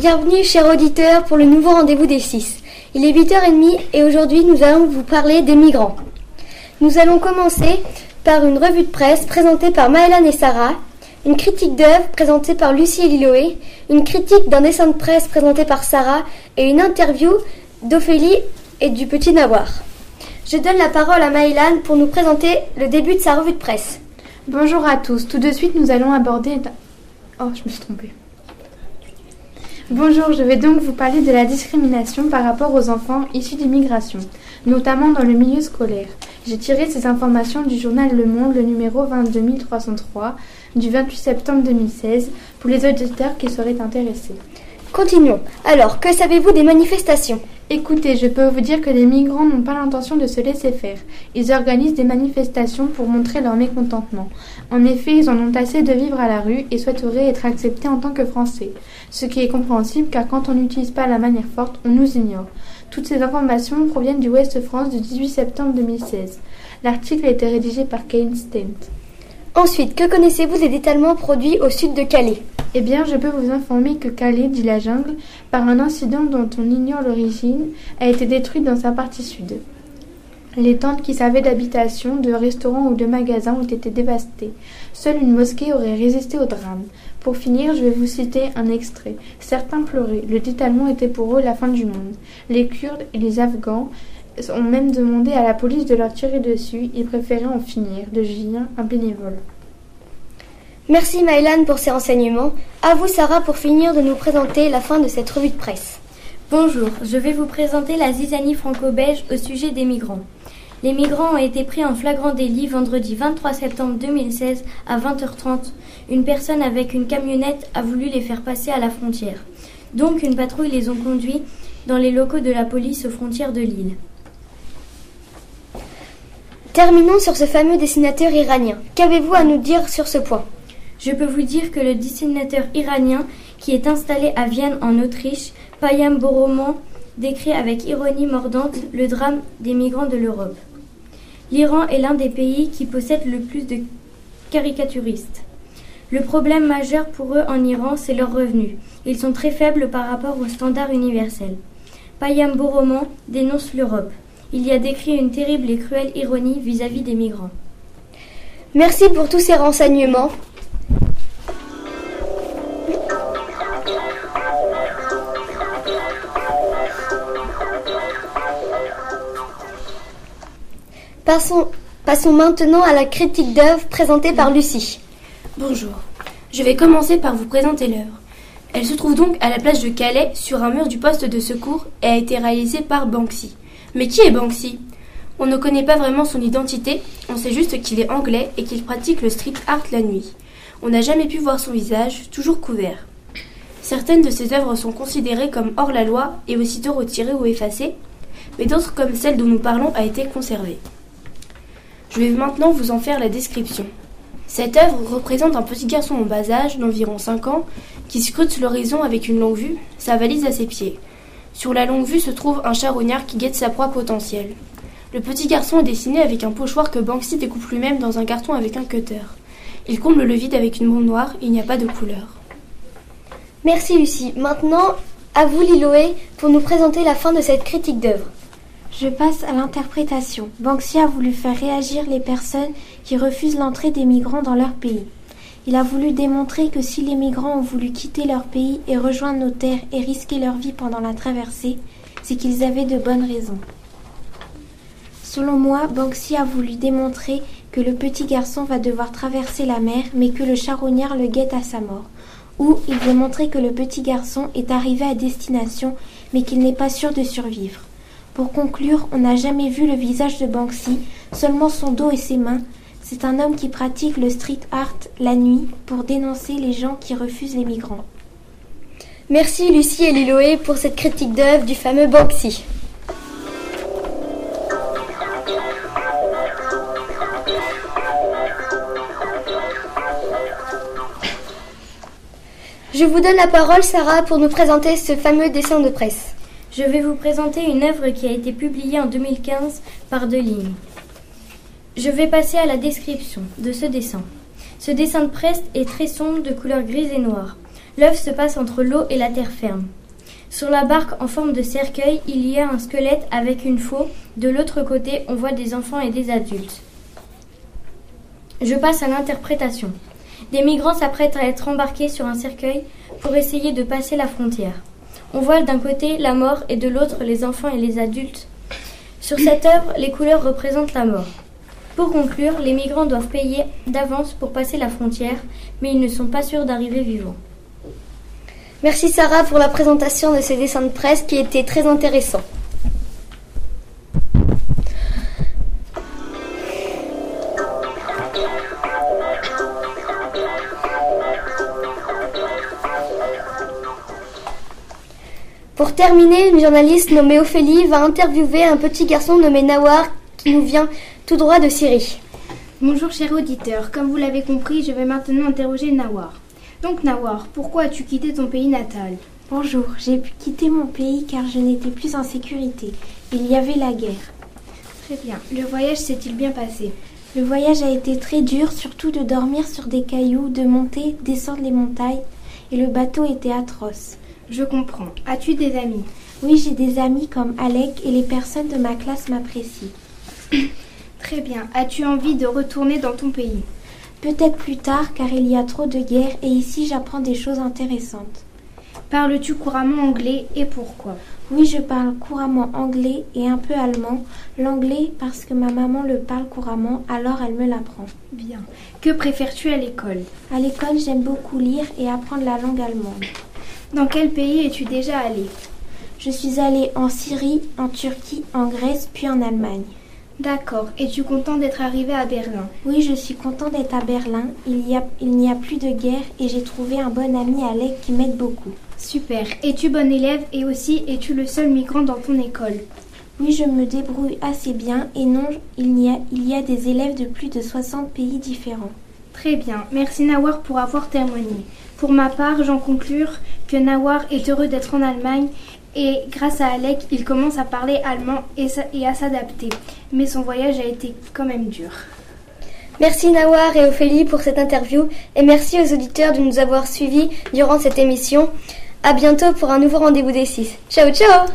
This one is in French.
Bienvenue, chers auditeurs, pour le nouveau rendez-vous des 6. Il est 8h30 et aujourd'hui nous allons vous parler des migrants. Nous allons commencer par une revue de presse présentée par Maëlan et Sarah, une critique d'œuvre présentée par Lucie et Liloé, une critique d'un dessin de presse présenté par Sarah et une interview d'Ophélie et du petit Navoir. Je donne la parole à Maëlan pour nous présenter le début de sa revue de presse. Bonjour à tous. Tout de suite, nous allons aborder. Oh, je me suis trompée. Bonjour, je vais donc vous parler de la discrimination par rapport aux enfants issus d'immigration, notamment dans le milieu scolaire. J'ai tiré ces informations du journal Le Monde, le numéro 22303, du 28 septembre 2016, pour les auditeurs qui seraient intéressés. Continuons. Alors, que savez-vous des manifestations? Écoutez, je peux vous dire que les migrants n'ont pas l'intention de se laisser faire. Ils organisent des manifestations pour montrer leur mécontentement. En effet, ils en ont assez de vivre à la rue et souhaiteraient être acceptés en tant que Français. Ce qui est compréhensible car quand on n'utilise pas la manière forte, on nous ignore. Toutes ces informations proviennent du Ouest France du 18 septembre 2016. L'article a été rédigé par Kane Stent. Ensuite, que connaissez-vous des détalements produits au sud de Calais? Eh bien, je peux vous informer que Calais, dit la jungle, par un incident dont on ignore l'origine, a été détruite dans sa partie sud. Les tentes qui servaient d'habitation, de restaurants ou de magasins ont été dévastées. Seule une mosquée aurait résisté au drame. Pour finir, je vais vous citer un extrait. Certains pleuraient. Le détalement était pour eux la fin du monde. Les Kurdes et les Afghans ont même demandé à la police de leur tirer dessus. Ils préféraient en finir. De Julien, un bénévole. Merci Maëlan pour ces renseignements. À vous Sarah pour finir de nous présenter la fin de cette revue de presse. Bonjour, je vais vous présenter la zizanie franco-belge au sujet des migrants. Les migrants ont été pris en flagrant délit vendredi 23 septembre 2016 à 20h30. Une personne avec une camionnette a voulu les faire passer à la frontière. Donc une patrouille les ont conduits dans les locaux de la police aux frontières de l'île. Terminons sur ce fameux dessinateur iranien. Qu'avez-vous à nous dire sur ce point? Je peux vous dire que le dessinateur iranien qui est installé à Vienne en Autriche, Payam Boroman, décrit avec ironie mordante le drame des migrants de l'Europe. L'Iran est l'un des pays qui possède le plus de caricaturistes. Le problème majeur pour eux en Iran, c'est leurs revenus. Ils sont très faibles par rapport aux standards universels. Payam Boroman dénonce l'Europe. Il y a décrit une terrible et cruelle ironie vis-à-vis -vis des migrants. Merci pour tous ces renseignements. Passons, maintenant à la critique d'œuvre présentée par Lucie. Bonjour. Je vais commencer par vous présenter l'œuvre. Elle se trouve donc à la plage de Calais, sur un mur du poste de secours, et a été réalisée par Banksy. Mais qui est Banksy? On ne connaît pas vraiment son identité, on sait juste qu'il est anglais et qu'il pratique le street art la nuit. On n'a jamais pu voir son visage, toujours couvert. Certaines de ses œuvres sont considérées comme hors la loi et aussitôt retirées ou effacées, mais d'autres, comme celle dont nous parlons, a été conservée. Je vais maintenant vous en faire la description. Cette œuvre représente un petit garçon en bas âge, d'environ 5 ans, qui scrute l'horizon avec une longue vue, sa valise à ses pieds. Sur la longue vue se trouve un charognard qui guette sa proie potentielle. Le petit garçon est dessiné avec un pochoir que Banksy découpe lui-même dans un carton avec un cutter. Il comble le vide avec une bombe noire, il n'y a pas de couleur. Merci Lucie. Maintenant, à vous Liloé pour nous présenter la fin de cette critique d'œuvre. Je passe à l'interprétation. Banksy a voulu faire réagir les personnes qui refusent l'entrée des migrants dans leur pays. Il a voulu démontrer que si les migrants ont voulu quitter leur pays et rejoindre nos terres et risquer leur vie pendant la traversée, c'est qu'ils avaient de bonnes raisons. Selon moi, Banksy a voulu démontrer que le petit garçon va devoir traverser la mer, mais que le charognard le guette à sa mort. Ou il veut montrer que le petit garçon est arrivé à destination, mais qu'il n'est pas sûr de survivre. Pour conclure, on n'a jamais vu le visage de Banksy, seulement son dos et ses mains. C'est un homme qui pratique le street art la nuit pour dénoncer les gens qui refusent les migrants. Merci Lucie et Liloé pour cette critique d'œuvre du fameux Banksy. Je vous donne la parole, Sarah, pour nous présenter ce fameux dessin de presse je vais vous présenter une œuvre qui a été publiée en 2015 par Delignes. Je vais passer à la description de ce dessin. Ce dessin de presse est très sombre de couleur grise et noire. L'œuvre se passe entre l'eau et la terre ferme. Sur la barque en forme de cercueil, il y a un squelette avec une faux. De l'autre côté, on voit des enfants et des adultes. Je passe à l'interprétation. Des migrants s'apprêtent à être embarqués sur un cercueil pour essayer de passer la frontière. On voit d'un côté la mort et de l'autre les enfants et les adultes. Sur cette œuvre, les couleurs représentent la mort. Pour conclure, les migrants doivent payer d'avance pour passer la frontière, mais ils ne sont pas sûrs d'arriver vivants. Merci Sarah pour la présentation de ces dessins de presse qui étaient très intéressants. Pour terminer, une journaliste nommée Ophélie va interviewer un petit garçon nommé Nawar qui nous vient tout droit de Syrie. Bonjour cher auditeur, comme vous l'avez compris, je vais maintenant interroger Nawar. Donc Nawar, pourquoi as-tu quitté ton pays natal? Bonjour, j'ai pu quitter mon pays car je n'étais plus en sécurité. Il y avait la guerre. Très bien. Le voyage s'est-il bien passé? Le voyage a été très dur, surtout de dormir sur des cailloux, de monter, descendre les montagnes, et le bateau était atroce. Je comprends. As-tu des amis? Oui, j'ai des amis comme Alec et les personnes de ma classe m'apprécient. Très bien. As-tu envie de retourner dans ton pays? Peut-être plus tard car il y a trop de guerres et ici j'apprends des choses intéressantes. Parles-tu couramment anglais et pourquoi? Oui, je parle couramment anglais et un peu allemand. L'anglais parce que ma maman le parle couramment, alors elle me l'apprend. Bien. Que préfères-tu à l'école? À l'école, j'aime beaucoup lire et apprendre la langue allemande. Dans quel pays es-tu déjà allé? Je suis allée en Syrie, en Turquie, en Grèce, puis en Allemagne. D'accord. Es-tu content d'être arrivé à Berlin? Oui, je suis content d'être à Berlin. Il n'y a, il n'y a plus de guerre et j'ai trouvé un bon ami Alec qui m'aide beaucoup. Super. Es-tu bon élève et aussi es-tu le seul migrant dans ton école? Oui, je me débrouille assez bien et non, il y a, il y a des élèves de plus de 60 pays différents. Très bien. Merci Nawar pour avoir témoigné. Pour ma part, j'en conclure que Nawar est heureux d'être en Allemagne et grâce à Alec, il commence à parler allemand et, à s'adapter. Mais son voyage a été quand même dur. Merci Nawar et Ophélie pour cette interview et merci aux auditeurs de nous avoir suivis durant cette émission. À bientôt pour un nouveau rendez-vous des 6. Ciao ciao